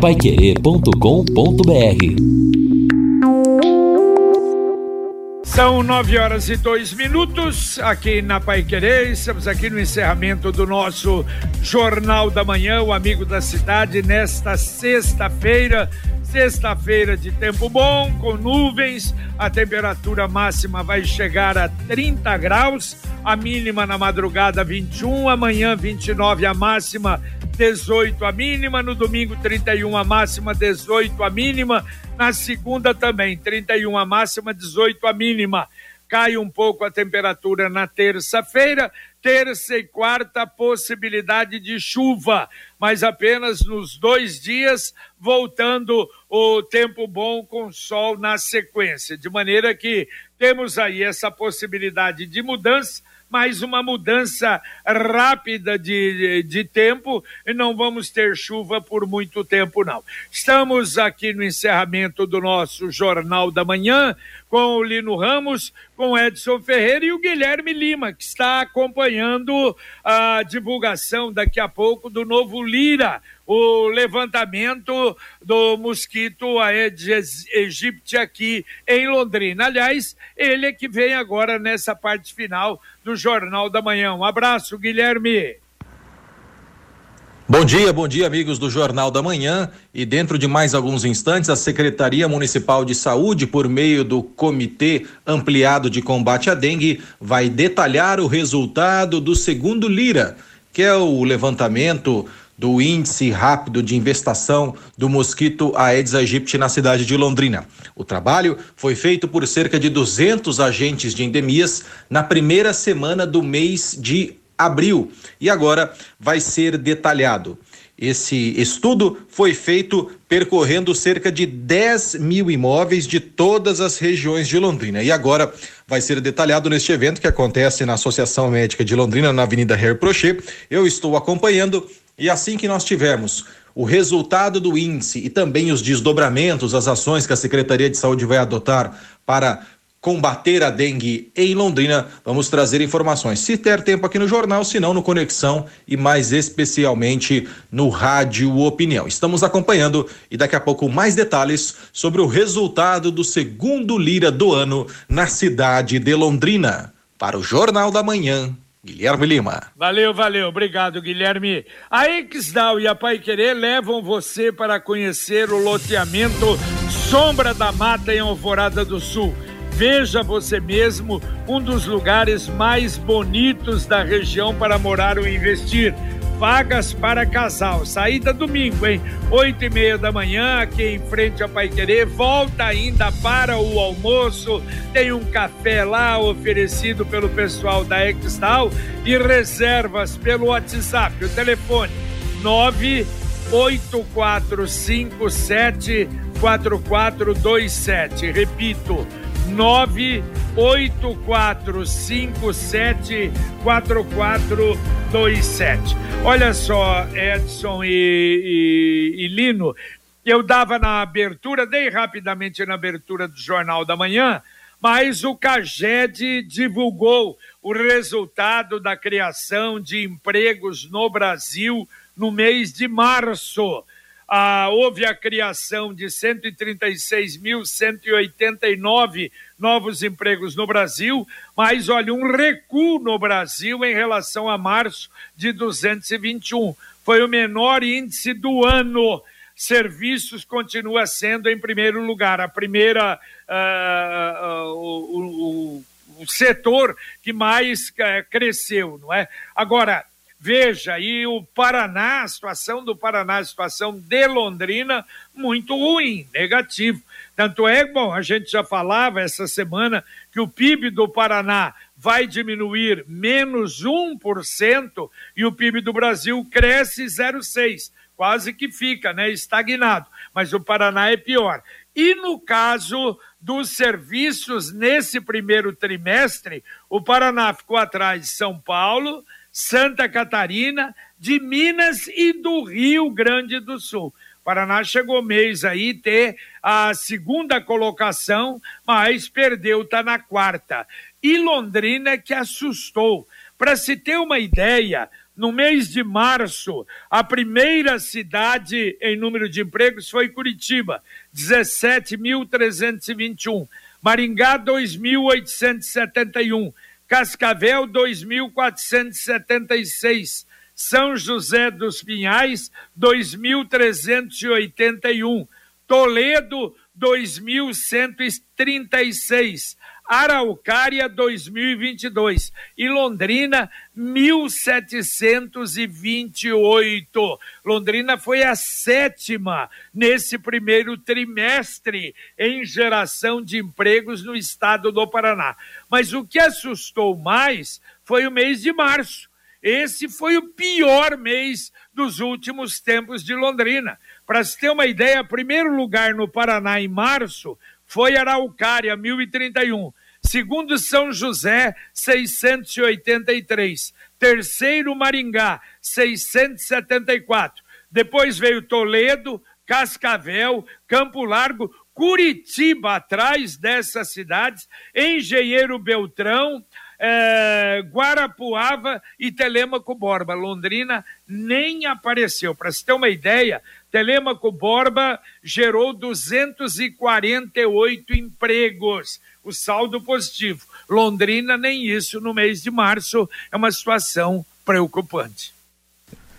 paiquerê.com.br São nove horas e dois minutos aqui na Pai Querer. Estamos aqui no encerramento do nosso Jornal da Manhã, o Amigo da Cidade, nesta sexta-feira. Sexta-feira de tempo bom, com nuvens, a temperatura máxima vai chegar a 30 graus, a mínima na madrugada 21, amanhã 29 a máxima, 18 a mínima, no domingo 31 a máxima, 18 a mínima, na segunda também, 31 a máxima, 18 a mínima. Cai um pouco a temperatura na terça-feira, terça e quarta, possibilidade de chuva, mas apenas nos dois dias, voltando o tempo bom com sol na sequência. De maneira que temos aí essa possibilidade de mudança mas uma mudança rápida de, de tempo e não vamos ter chuva por muito tempo, não. Estamos aqui no encerramento do nosso Jornal da Manhã com o Lino Ramos, com Edson Ferreira e o Guilherme Lima, que está acompanhando a divulgação daqui a pouco do novo Lira, o levantamento do mosquito Aedes aegypti aqui em Londrina. Aliás, ele é que vem agora nessa parte final do Jornal da Manhã. Um abraço, Guilherme. Bom dia, bom dia, amigos do Jornal da Manhã. E dentro de mais alguns instantes, a Secretaria Municipal de Saúde, por meio do Comitê Ampliado de Combate à Dengue, vai detalhar o resultado do segundo Lira, que é o levantamento do índice rápido de infestação do mosquito Aedes aegypti na cidade de Londrina. O trabalho foi feito por cerca de 200 agentes de endemias na primeira semana do mês de abril e agora vai ser detalhado. Esse estudo foi feito percorrendo cerca de 10 mil imóveis de todas as regiões de Londrina. E agora vai ser detalhado neste evento que acontece na Associação Médica de Londrina, na Avenida Herr Prochet. Eu estou acompanhando e assim que nós tivermos o resultado do índice e também os desdobramentos, as ações que a Secretaria de Saúde vai adotar para combater a dengue em Londrina. Vamos trazer informações. Se ter tempo aqui no jornal, se não no Conexão e mais especialmente no Rádio Opinião. Estamos acompanhando e daqui a pouco mais detalhes sobre o resultado do segundo Lira do ano na cidade de Londrina. Para o Jornal da Manhã, Guilherme Lima. Valeu, valeu. Obrigado, Guilherme. A Exdal e a Pai Querer levam você para conhecer o loteamento Sombra da Mata em Alvorada do Sul Veja você mesmo um dos lugares mais bonitos da região para morar ou investir. Vagas para casal. Saída domingo, hein? Oito e meia da manhã, aqui em frente a Pai Querer. Volta ainda para o almoço. Tem um café lá oferecido pelo pessoal da Extal e reservas pelo WhatsApp. O telefone nove oito quatro cinco sete quatro quatro dois sete. Repito, 984574427. Olha só, Edson e, e, e Lino, eu dava na abertura, dei rapidamente na abertura do Jornal da Manhã, mas o CAGED divulgou o resultado da criação de empregos no Brasil no mês de março ah, houve a criação de 136.189 novos empregos no Brasil, mas olha, um recuo no Brasil em relação a março de 221. Foi o menor índice do ano. Serviços continua sendo em primeiro lugar. A primeira, uh, uh, o, o, o, setor que mais uh, cresceu, não é? Agora, Veja, e o Paraná, a situação do Paraná, a situação de Londrina, muito ruim, negativo. Tanto é, bom, a gente já falava essa semana que o PIB do Paraná vai diminuir menos 1% e o PIB do Brasil cresce 0,6%. Quase que fica, né? Estagnado. Mas o Paraná é pior. E no caso dos serviços nesse primeiro trimestre, o Paraná ficou atrás de São Paulo, Santa Catarina, de Minas e do Rio Grande do Sul. Paraná chegou mês aí ter a segunda colocação, mas perdeu, está na quarta. E Londrina que assustou. Para se ter uma ideia, No mês de março, a primeira cidade em número de empregos foi Curitiba, 17.321. Maringá, 2.871. Cascavel, 2.476. São José dos Pinhais, 2.381. Toledo, 2.136. Araucária 2022 e Londrina 1728. Londrina foi a sétima nesse primeiro trimestre em geração de empregos no estado do Paraná. Mas o que assustou mais foi o mês de março. Esse foi o pior mês dos últimos tempos de Londrina. Para se ter uma ideia, primeiro lugar no Paraná em março foi Araucária, 1031. Segundo São José, 683. Terceiro Maringá, 674. Depois veio Toledo, Cascavel, Campo Largo, Curitiba, atrás dessas cidades, Engenheiro Beltrão, é, Guarapuava e Telemaco Borba. Londrina nem apareceu. Para se ter uma ideia, Telemaco Borba gerou 248 empregos. O saldo positivo. Londrina, nem isso no mês de março. É uma situação preocupante.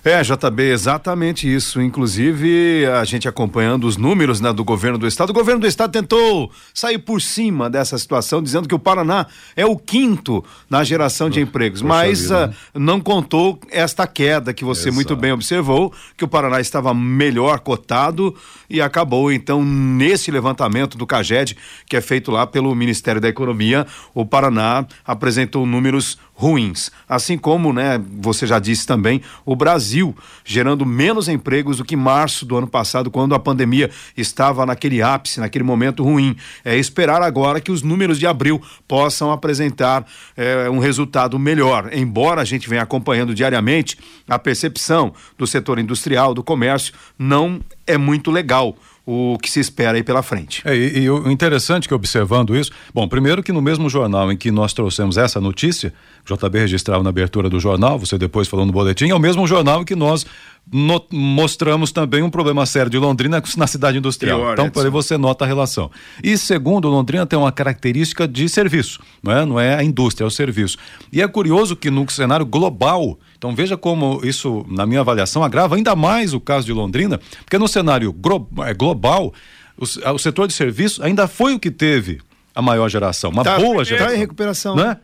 É, JB, exatamente isso. Inclusive, a gente acompanhando os números né, do governo do estado. O governo do estado tentou sair por cima dessa situação, dizendo que o Paraná é o quinto na geração de empregos, Poxa mas vida, né? uh, não contou esta queda que você Exato. muito bem observou, que o Paraná estava melhor cotado e acabou, então, nesse levantamento do CAGED, que é feito lá pelo Ministério da Economia, o Paraná apresentou números ruins. Assim como, né, você já disse também, o Brasil gerando menos empregos do que março do ano passado, quando a pandemia estava naquele ápice, naquele momento ruim. É esperar agora que os números de abril possam apresentar é, um resultado melhor. Embora a gente venha acompanhando diariamente, a percepção do setor industrial, do comércio, não é muito legal o que se espera aí pela frente. É, e, o interessante que observando isso, bom, primeiro que no mesmo jornal em que nós trouxemos essa notícia, JB registrava na abertura do jornal, você depois falou no boletim, é o mesmo jornal que nós no, mostramos também um problema sério de Londrina na cidade industrial. Pior, então, por aí você nota a relação. E segundo, Londrina tem uma característica de serviço, não é? Não é a indústria, é o serviço. E é curioso que no cenário global, então veja como isso, na minha avaliação, agrava ainda mais o caso de Londrina, porque no cenário é, global, o, o setor de serviço ainda foi o que teve a maior geração, uma tá, boa geração. Está em recuperação. Né?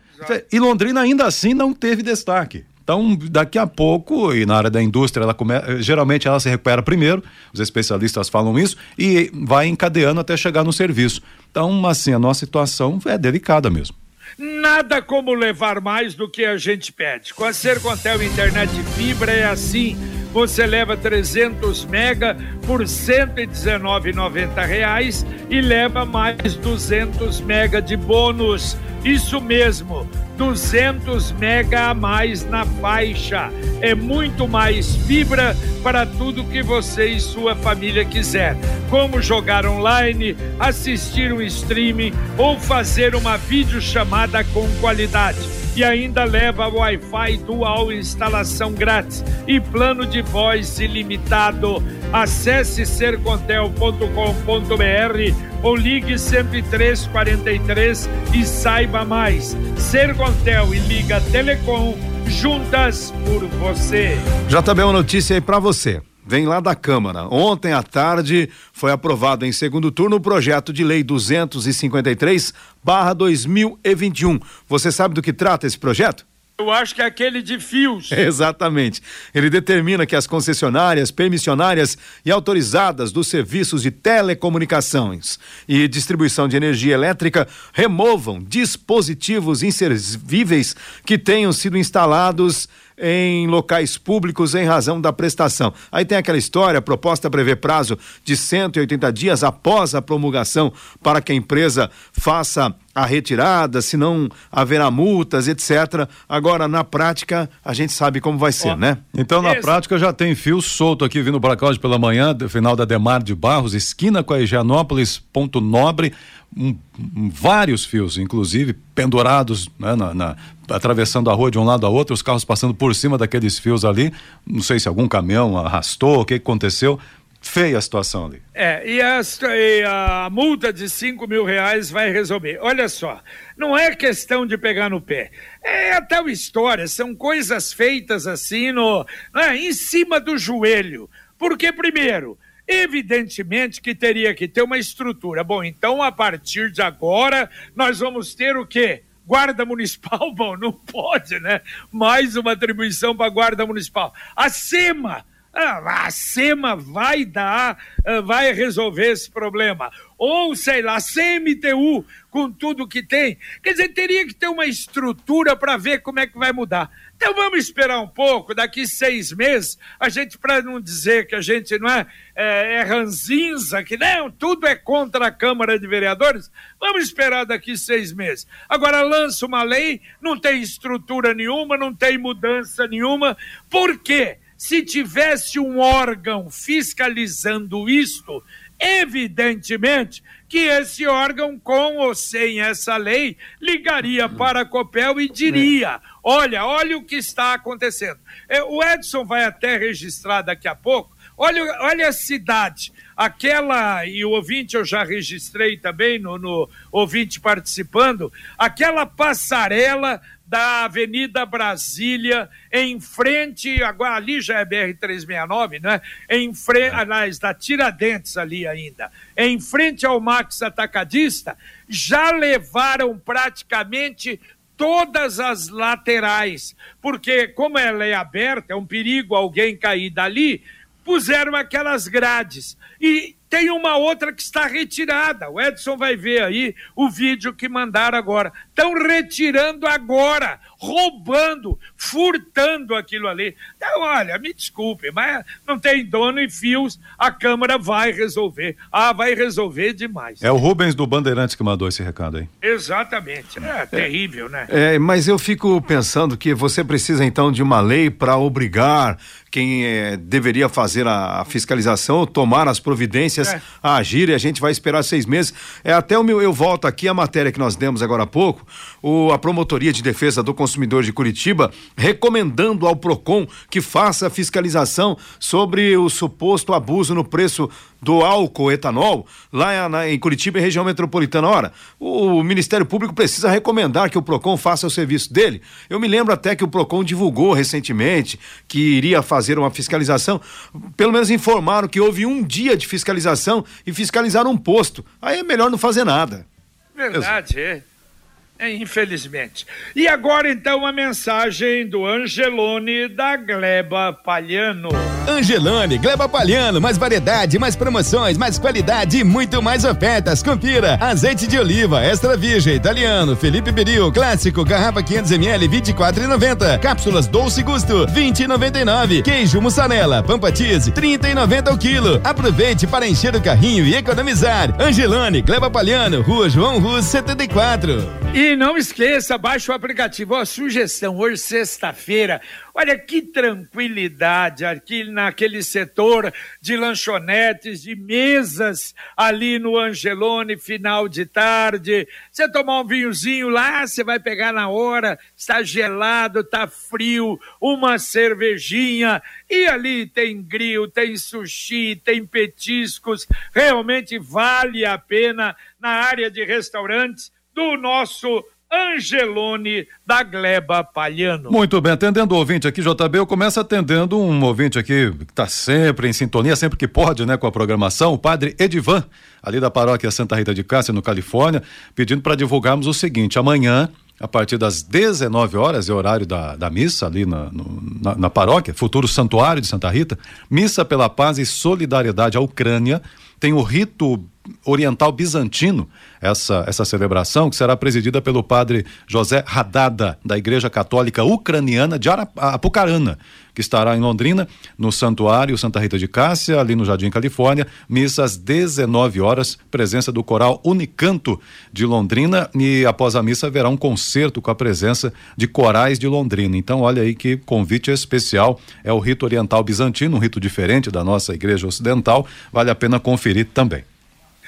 E Londrina ainda assim não teve destaque. Então, daqui a pouco, e na área da indústria, ela come... geralmente ela se recupera primeiro, os especialistas falam isso, e vai encadeando até chegar no serviço. Então, assim, a nossa situação é delicada mesmo. Nada como levar mais do que a gente pede. Com a Sercontel Internet Fibra é assim. Você leva 300 mega por R$ 119,90 e leva mais 200 mega de bônus. Isso mesmo, 200 mega a mais na faixa. É muito mais fibra para tudo que você e sua família quiser. Como jogar online, assistir um streaming ou fazer uma videochamada com qualidade. E ainda leva Wi-Fi dual instalação grátis e plano de voz ilimitado. Acesse sercontel.com.br ou ligue 10343 e saiba mais. Sercontel e Liga Telecom juntas por você. Já também uma notícia aí para você vem lá da Câmara. Ontem à tarde foi aprovado em segundo turno o projeto de lei 253/2021. Você sabe do que trata esse projeto? Eu acho que é aquele de fios. Exatamente. Ele determina que as concessionárias, permissionárias e autorizadas dos serviços de telecomunicações e distribuição de energia elétrica removam dispositivos inservíveis que tenham sido instalados em locais públicos em razão da prestação. Aí tem aquela história, a proposta prevê prazo de 180 dias após a promulgação para que a empresa faça a retirada, se não haverá multas, etc. Agora, na prática, a gente sabe como vai ser, né? Então, na Esse... prática, já tem fio solto aqui vindo para cá hoje pela manhã, final da Demar de Barros, esquina com a Higienópolis, ponto nobre um, um, vários fios, inclusive pendurados, né, na, na, atravessando a rua de um lado a outro, os carros passando por cima daqueles fios ali. Não sei se algum caminhão arrastou, o que aconteceu. Feia a situação ali. É, e, e a multa de 5 mil reais vai resolver. Olha só, não é questão de pegar no pé. É a tal história, são coisas feitas assim no, né, em cima do joelho. Porque, primeiro, Evidentemente que teria que ter uma estrutura. Bom, então a partir de agora nós vamos ter o quê? Guarda Municipal? Bom, não pode, né? Mais uma atribuição para a Guarda Municipal. A SEMA ah, a SEMA vai dar, ah, vai resolver esse problema. Ou, sei lá, CMTU, com tudo que tem. Quer dizer, teria que ter uma estrutura para ver como é que vai mudar. Então vamos esperar um pouco, daqui seis meses, a gente, para não dizer que a gente não é, é, é ranzinza, que não, tudo é contra a Câmara de Vereadores, vamos esperar daqui seis meses. Agora lança uma lei, não tem estrutura nenhuma, não tem mudança nenhuma, por quê? Se tivesse um órgão fiscalizando isto, evidentemente que esse órgão, com ou sem essa lei, ligaria para a Copel e diria: olha, olha o que está acontecendo. É, o Edson vai até registrar daqui a pouco. Olha, olha a cidade, aquela, e o ouvinte eu já registrei também no, no ouvinte participando, aquela passarela da Avenida Brasília, em frente, agora ali já é BR-369, né? Em frente, é. aliás, da Tiradentes ali ainda, em frente ao Max Atacadista, já levaram praticamente todas as laterais, porque como ela é aberta, é um perigo alguém cair dali, puseram aquelas grades. E tem uma outra que está retirada. O Edson vai ver aí o vídeo que mandaram agora. Estão retirando agora, roubando, furtando aquilo ali. Então, olha, me desculpe, mas não tem dono e fios, a Câmara vai resolver. Ah, vai resolver demais. É o Rubens do Bandeirantes que mandou esse recado aí. Exatamente. É, é terrível, né? É, mas eu fico pensando que você precisa então de uma lei para obrigar quem é, deveria fazer a, a, fiscalização, tomar as providências, é. a agir, e a gente vai esperar seis meses. É até o meu, eu volto aqui a matéria que nós demos agora há pouco, o, a Promotoria de Defesa do Consumidor de Curitiba recomendando ao PROCON que faça fiscalização sobre o suposto abuso no preço do álcool etanol lá na, em Curitiba e região metropolitana. Ora, o, o Ministério Público precisa recomendar que o PROCON faça o serviço dele. Eu me lembro até que o PROCON divulgou recentemente que iria fazer uma fiscalização, pelo menos informaram que houve um dia de fiscalização e fiscalizaram um posto. Aí é melhor não fazer nada. Verdade, é. É, infelizmente. E agora então a mensagem do Angelone da Gleba Palhano. Angelone, Gleba Palhano, mais variedade, mais promoções, mais qualidade e muito mais ofertas. Confira: azeite de oliva extra virgem italiano, Felipe Beril, clássico, garrafa 500 ml 24,90. Cápsulas Dolce Gusto 20,99. Queijo mussarela, pampa cheese 30,90 o quilo. Aproveite para encher o carrinho e economizar. Angelone, Gleba Palhano, Rua João Rus 74. E não esqueça, baixe o aplicativo. Ó, sugestão, hoje sexta-feira, olha que tranquilidade aqui naquele setor de lanchonetes, de mesas ali no Angelone, final de tarde. Você tomar um vinhozinho lá, você vai pegar na hora, está gelado, está frio, uma cervejinha. E ali tem grill, tem sushi, tem petiscos. Realmente vale a pena na área de restaurantes do nosso Angelone da Gleba Palhano. Muito bem, atendendo o ouvinte aqui, JB, eu começo atendendo um ouvinte aqui que está sempre em sintonia, sempre que pode, né, com a programação, o padre Edivan, ali da paróquia Santa Rita de Cássia, no Califórnia, pedindo para divulgarmos o seguinte: amanhã, a partir das 19 horas, é horário da, da missa ali na, no, na, na paróquia, futuro santuário de Santa Rita, missa pela paz e solidariedade à Ucrânia, tem o rito oriental bizantino, essa, essa celebração, que será presidida pelo padre José Radada, da Igreja Católica Ucraniana de Apucarana, que estará em Londrina, no Santuário Santa Rita de Cássia, ali no Jardim Califórnia, missa às 19 horas, presença do coral Unicanto de Londrina e após a missa haverá um concerto com a presença de corais de Londrina. Então, olha aí que convite especial, é o rito oriental bizantino, um rito diferente da nossa igreja ocidental, vale a pena conferir também.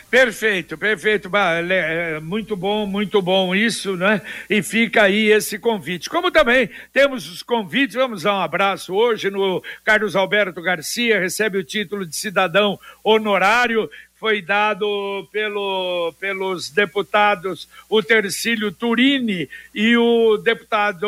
Perfeito, perfeito. É, muito bom, muito bom isso, né? E fica aí esse convite. Como também temos os convites, vamos dar um abraço hoje no Carlos Alberto Garcia, recebe o título de cidadão honorário foi dado pelo, pelos deputados o Tercílio Turini e o deputado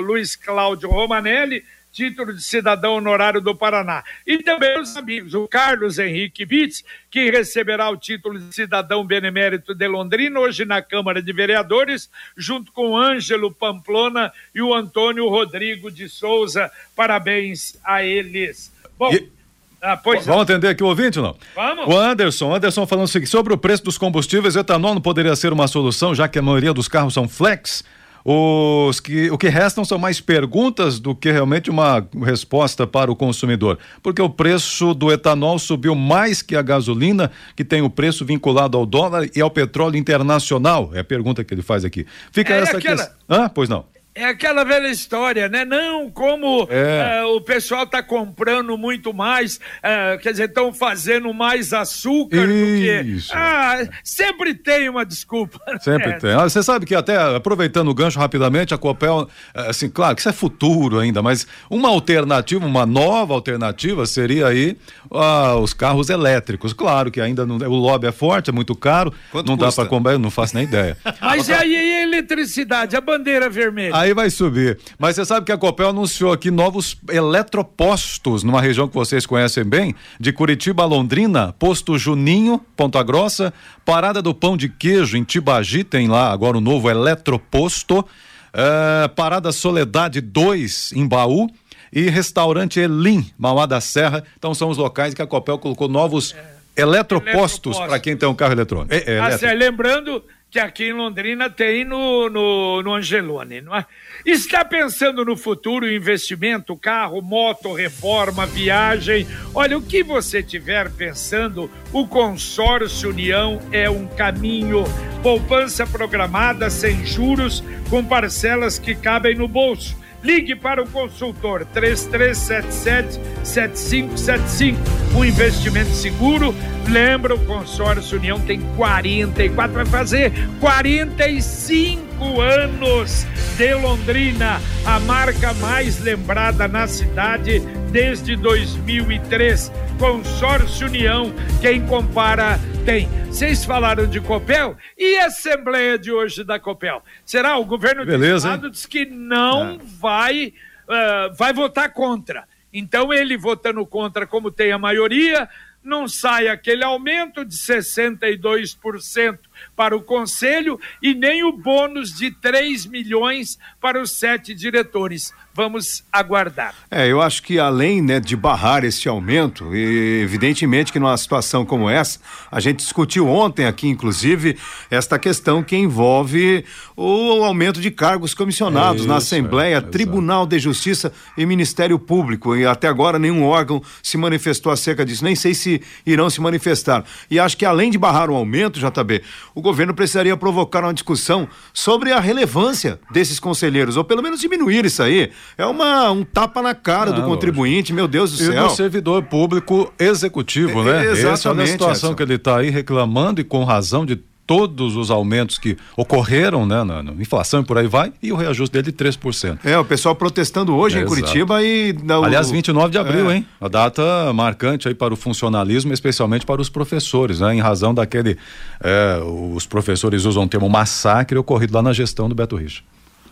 Luiz Cláudio Romanelli, título de cidadão honorário do Paraná. E também os amigos, o Carlos Henrique Bitts, que receberá o título de cidadão benemérito de Londrina, hoje na Câmara de Vereadores, junto com o Ângelo Pamplona e o Antônio Rodrigo de Souza. Parabéns a eles. Bom. E... Ah, Vamos é. atender aqui o ouvinte, não? Vamos. O Anderson, Anderson falando assim, sobre o preço dos combustíveis, etanol não poderia ser uma solução, já que a maioria dos carros são flex. Os que, o que restam são mais perguntas do que realmente uma resposta para o consumidor. Porque o preço do etanol subiu mais que a gasolina, que tem o preço vinculado ao dólar e ao petróleo internacional. É a pergunta que ele faz aqui. Fica é essa aquela... questão. Ah, pois não. É aquela velha história, né? Não, como é. uh, o pessoal está comprando muito mais, uh, quer dizer, estão fazendo mais açúcar Isso. do que. Ah, sempre tem uma desculpa. Né? Sempre tem. Ah, você sabe que até, aproveitando o gancho rapidamente, a Copel, eh, assim, claro que isso é futuro ainda, mas uma alternativa, uma nova alternativa seria aí uh, os carros elétricos. Claro que ainda não, o lobby é forte, é muito caro, Quanto não custa? dá para comprar, não faço nem ideia. Mas e aí a eletricidade, a bandeira vermelha? Aí vai subir. Mas você sabe que a Copel anunciou aqui novos eletropostos numa região que vocês conhecem bem, de Curitiba a Londrina, posto Juninho, Ponta Grossa, Parada do Pão de Queijo em Tibagi, tem lá agora o novo eletroposto, é, Parada Soledade 2 em Baú e Restaurante Elim, Mauá da Serra. Então são os locais que a Copel colocou novos é. eletropostos para quem tem um carro eletrônico. É, é, ah, lembrando que aqui em Londrina tem no, no, no Angelone, não é? Está pensando no futuro, investimento, carro, moto, reforma, viagem? Olha, o que você tiver pensando, o Consórcio União é um caminho. Poupança programada, sem juros, com parcelas que cabem no bolso Ligue para o consultor 3377-7575. Um investimento seguro. Lembra, o consórcio União tem 44, vai fazer 45 anos de Londrina, a marca mais lembrada na cidade desde 2003. Consórcio União, quem compara tem. Vocês falaram de Copel e a Assembleia de hoje da Copel? Será? O governo Beleza, do Estado hein? diz que não é. vai, uh, vai votar contra. Então, ele votando contra, como tem a maioria, não sai aquele aumento de 62% para o Conselho e nem o bônus de 3 milhões para os sete diretores. Vamos aguardar. É, eu acho que além né, de barrar este aumento, e evidentemente que numa situação como essa, a gente discutiu ontem aqui, inclusive, esta questão que envolve o aumento de cargos comissionados Isso, na Assembleia, é, Tribunal de Justiça e Ministério Público. E até agora nenhum órgão se manifestou acerca disso, nem sei se irão se manifestar. E acho que além de barrar o aumento, JB, o governo precisaria provocar uma discussão sobre a relevância desses conselheiros, ou pelo menos diminuir isso aí. É uma, um tapa na cara do contribuinte, meu Deus do e céu. E do servidor público executivo, né? É, exatamente. Essa é a situação Edson. que ele está aí reclamando e com razão de todos os aumentos que ocorreram, né, na, inflação e por aí vai, e o reajuste dele de 3%. É, o pessoal protestando hoje é, em Curitiba e... Não, Aliás, 29 de abril, é. hein? A data marcante aí para o funcionalismo, especialmente para os professores, né? Em razão daquele... É, os professores usam o termo massacre ocorrido lá na gestão do Beto Richa.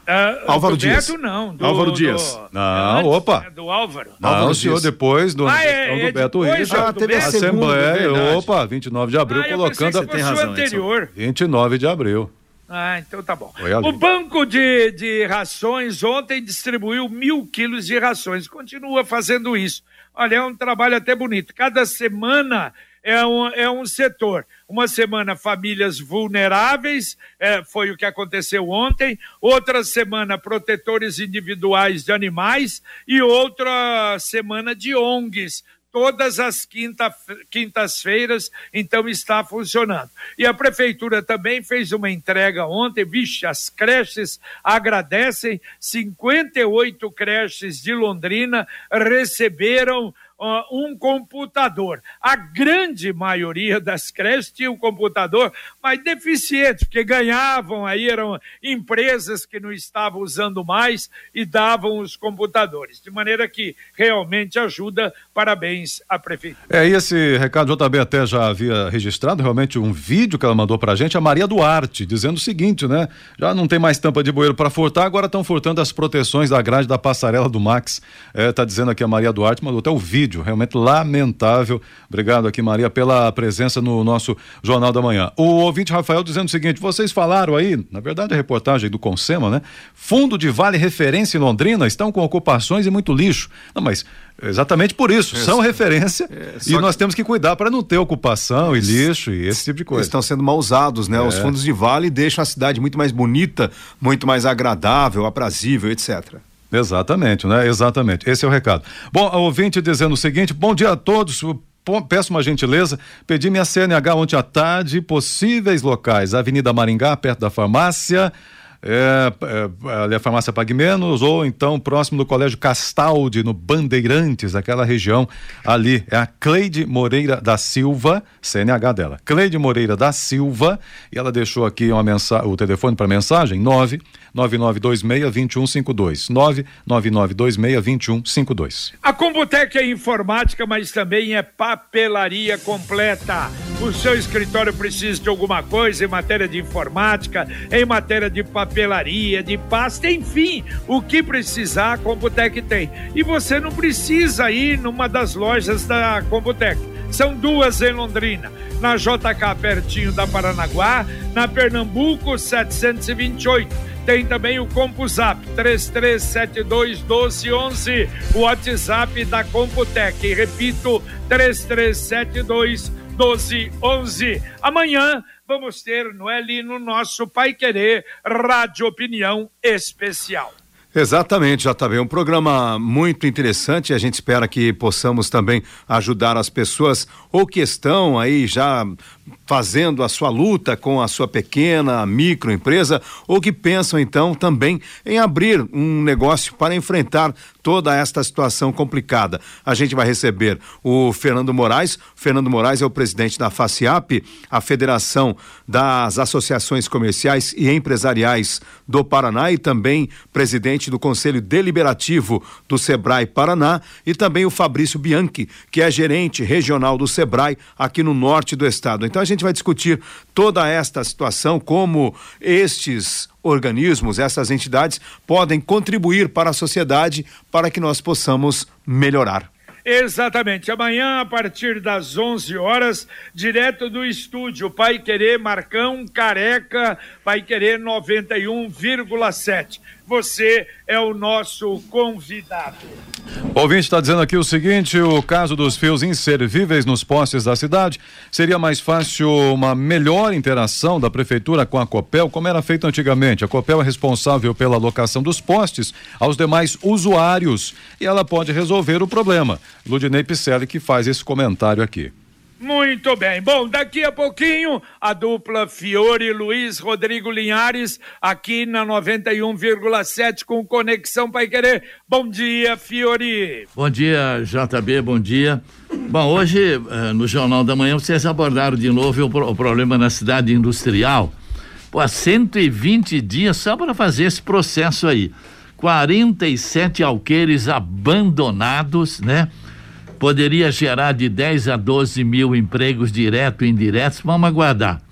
Uh, Álvaro Dias. Beto, não. Do, Álvaro Dias. Do, não, antes, opa. Né, do Álvaro. Não, Álvaro o senhor depois do, ah, é, do é Beto Richa. Ah, teve a Assembleia, opa, 29 de abril, ah, colocando. Você tem razão, anterior. 29 de abril. Ah, então tá bom. O Banco de, de Rações ontem distribuiu mil quilos de rações. Continua fazendo isso. Olha, é um trabalho até bonito. Cada semana é um, é um setor. Uma semana, famílias vulneráveis, é, foi o que aconteceu ontem. Outra semana, protetores individuais de animais. E outra semana de ONGs, todas as quinta, quintas-feiras, então está funcionando. E a prefeitura também fez uma entrega ontem, vixe, as creches agradecem, 58 creches de Londrina receberam uh, um computador. A grande maioria das creches tinha um computador, mas deficiente, porque ganhavam aí, eram empresas que não estavam usando mais e davam os computadores. De maneira que realmente ajuda. Parabéns à prefeitura. É, e esse recado JB até já havia registrado, realmente um vídeo que ela mandou pra gente, a Maria Duarte, dizendo o seguinte, né? Já não tem mais tampa de bueiro para furtar, agora estão furtando as proteções da grade da passarela do Max. É, tá dizendo aqui a Maria Duarte, mandou até o vídeo, realmente lamentável. Obrigado aqui, Maria, pela presença no nosso Jornal da Manhã. O ouvinte Rafael dizendo o seguinte: vocês falaram aí, na verdade, a reportagem do Consema, né? Fundo de Vale Referência em Londrina estão com ocupações e muito lixo. Não, mas exatamente por isso, é, são referência é, e nós que... temos que cuidar para não ter ocupação e lixo e esse tipo de coisa. Estão sendo mal usados, né? É. Os fundos de vale deixam a cidade muito mais bonita, muito mais agradável, aprazível, etc. Exatamente, né? Exatamente. Esse é o recado. Bom, a ouvinte dizendo o seguinte: bom dia a todos. Peço uma gentileza, pedi minha CNH ontem à tarde, possíveis locais, Avenida Maringá, perto da farmácia, é, é, ali a farmácia Pague Menos, ou então próximo do Colégio Castaldi, no Bandeirantes, aquela região ali. É a Cleide Moreira da Silva, CNH dela. Cleide Moreira da Silva, e ela deixou aqui uma mensagem, o telefone para mensagem: 9 9926-2152. 99926-2152. A Computec é informática, mas também é papelaria completa. O seu escritório precisa de alguma coisa em matéria de informática, em matéria de papelaria, de pasta, enfim, o que precisar, a Computec tem. E você não precisa ir numa das lojas da Computec. São duas em Londrina, na JK pertinho da Paranaguá, na Pernambuco 728 tem também o CompuZap 3372 1211, o WhatsApp da Computec. Repito, 3372 1211. Amanhã vamos ter no L no nosso Pai Querer Rádio Opinião Especial. Exatamente, já também um programa muito interessante. A gente espera que possamos também ajudar as pessoas ou que estão aí já fazendo a sua luta com a sua pequena microempresa ou que pensam então também em abrir um negócio para enfrentar toda esta situação complicada. A gente vai receber o Fernando Moraes. Fernando Moraes é o presidente da FACIAP, a Federação das Associações Comerciais e Empresariais do Paraná e também presidente do Conselho Deliberativo do Sebrae Paraná e também o Fabrício Bianchi, que é gerente regional do Sebrae aqui no norte do estado. Então a gente vai discutir toda esta situação, como estes organismos, essas entidades podem contribuir para a sociedade para que nós possamos melhorar. Exatamente. Amanhã, a partir das 11 horas, direto do estúdio Pai Querer Marcão Careca, Pai Querer 91,7 você é o nosso convidado. O ouvinte está dizendo aqui o seguinte: o caso dos fios inservíveis nos postes da cidade seria mais fácil uma melhor interação da prefeitura com a Copel, como era feito antigamente. A Copel é responsável pela alocação dos postes aos demais usuários e ela pode resolver o problema. Ludinei Picelli que faz esse comentário aqui. Muito bem. Bom, daqui a pouquinho, a dupla Fiore Luiz Rodrigo Linhares, aqui na 91,7 com Conexão Pai Querer. Bom dia, Fiore. Bom dia, JB, bom dia. Bom, hoje, eh, no Jornal da Manhã, vocês abordaram de novo o, problema na cidade industrial. Pô, há 120 dias só para fazer esse processo aí. 47 alqueires abandonados, né? Poderia gerar de 10 a 12 mil empregos direto e indiretos. Vamos aguardar.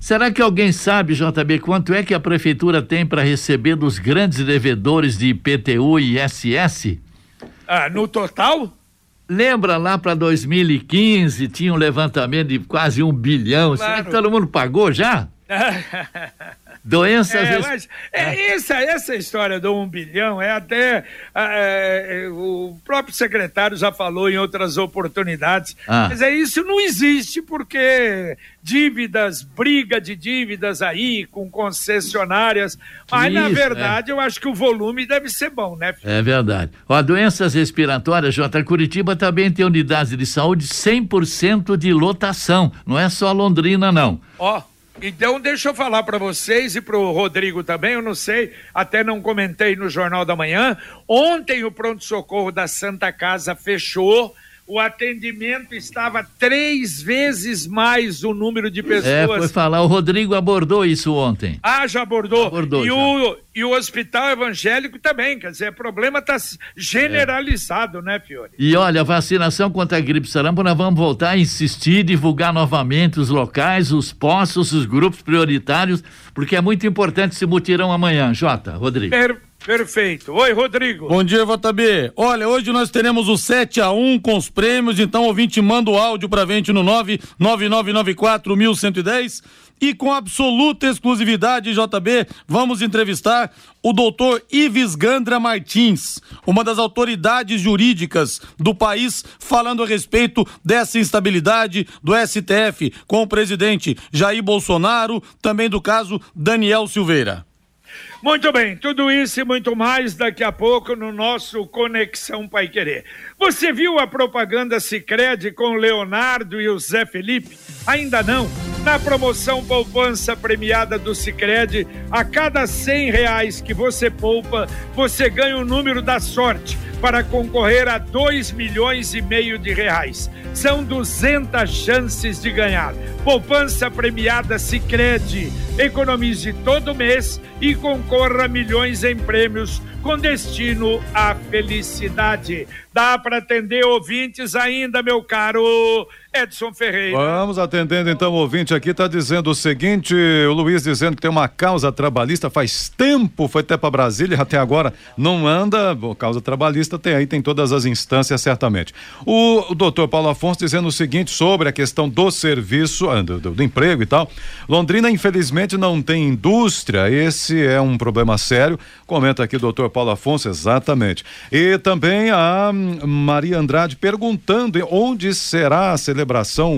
Será que alguém sabe, JB, quanto é que a prefeitura tem para receber dos grandes devedores de IPTU e ISS? Ah, no total? Lembra lá para 2015 tinha um levantamento de quase um bilhão. Claro. Será que todo mundo pagou já? Doenças. É, mas é, é. Essa, essa história do um bilhão é até. É, é, o próprio secretário já falou em outras oportunidades. Ah. Mas é isso não existe porque dívidas, briga de dívidas aí com concessionárias. Mas, isso, na verdade, é. eu acho que o volume deve ser bom, né? Filho? É verdade. Ó, doenças respiratórias, J. Curitiba também tem unidades de saúde 100% de lotação. Não é só Londrina, não. Ó. Então, deixa eu falar para vocês e para o Rodrigo também, eu não sei, até não comentei no Jornal da Manhã. Ontem o pronto-socorro da Santa Casa fechou o atendimento estava três vezes mais o número de pessoas. É, foi falar, o Rodrigo abordou isso ontem. Ah, já abordou. abordou e, já. O, e o hospital evangélico também, quer dizer, o problema está generalizado, é. né, Fiore? E olha, vacinação contra a gripe sarampo, nós vamos voltar a insistir, divulgar novamente os locais, os postos, os grupos prioritários, porque é muito importante esse mutirão amanhã. Jota, Rodrigo. Per Perfeito. Oi, Rodrigo. Bom dia, JB. Olha, hoje nós teremos o 7 a 1 com os prêmios, então ouvinte manda o áudio pra gente no 999941110 e com absoluta exclusividade, JB, vamos entrevistar o doutor Ives Gandra Martins, uma das autoridades jurídicas do país, falando a respeito dessa instabilidade do STF com o presidente Jair Bolsonaro, também do caso Daniel Silveira. Muito bem, tudo isso e muito mais daqui a pouco no nosso Conexão Pai Querer. Você viu a propaganda Sicredi com Leonardo e o Zé Felipe? Ainda não? Na promoção poupança premiada do Sicredi, a cada cem reais que você poupa, você ganha o número da sorte para concorrer a dois milhões e meio de reais. São 200 chances de ganhar. Poupança premiada Sicredi. Economize todo mês e concorra a milhões em prêmios com destino à felicidade. Dá para atender ouvintes ainda, meu caro Edson Ferreira. Vamos atendendo então o ouvinte aqui, está dizendo o seguinte, o Luiz dizendo que tem uma causa trabalhista faz tempo, foi até para Brasília, até agora não anda, causa trabalhista tem aí, tem todas as instâncias certamente. O, o doutor Paulo Afonso dizendo o seguinte sobre a questão do serviço, ah, do, do, do emprego e tal, Londrina infelizmente não tem indústria, esse é um problema sério, comenta aqui o doutor Paulo Afonso, exatamente. E também a Maria Andrade perguntando onde será a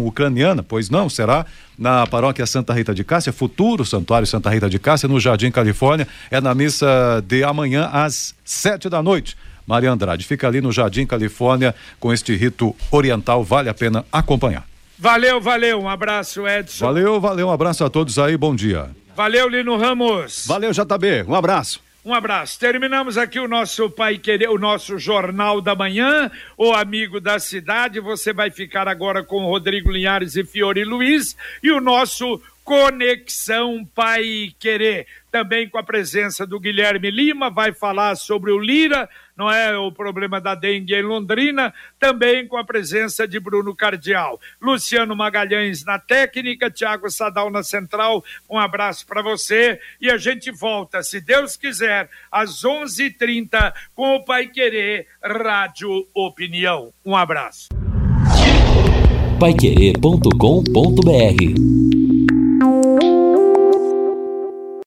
ucraniana, pois não, será na paróquia Santa Rita de Cássia, futuro Santuário Santa Rita de Cássia, no Jardim Califórnia, é na missa de amanhã às sete da noite. Maria Andrade, fica ali no Jardim Califórnia com este rito oriental, vale a pena acompanhar. Valeu, valeu, um abraço, Edson. Valeu, valeu, um abraço a todos aí, bom dia. Valeu, Lino Ramos. Valeu, JB, um abraço. Um abraço. Terminamos aqui o nosso Pai Querer, o nosso Jornal da Manhã, o Amigo da Cidade. Você vai ficar agora com Rodrigo Linhares e Fiore Luiz e o nosso Conexão Pai Querer. Também com a presença do Guilherme Lima, vai falar sobre o Lira, não é o problema da dengue em Londrina, também com a presença de Bruno Cardial. Luciano Magalhães na técnica, Tiago Sadal na central. Um abraço para você e a gente volta, se Deus quiser, às 11:30 com o Pai Querer Rádio Opinião. Um abraço. Paiquerê.com.br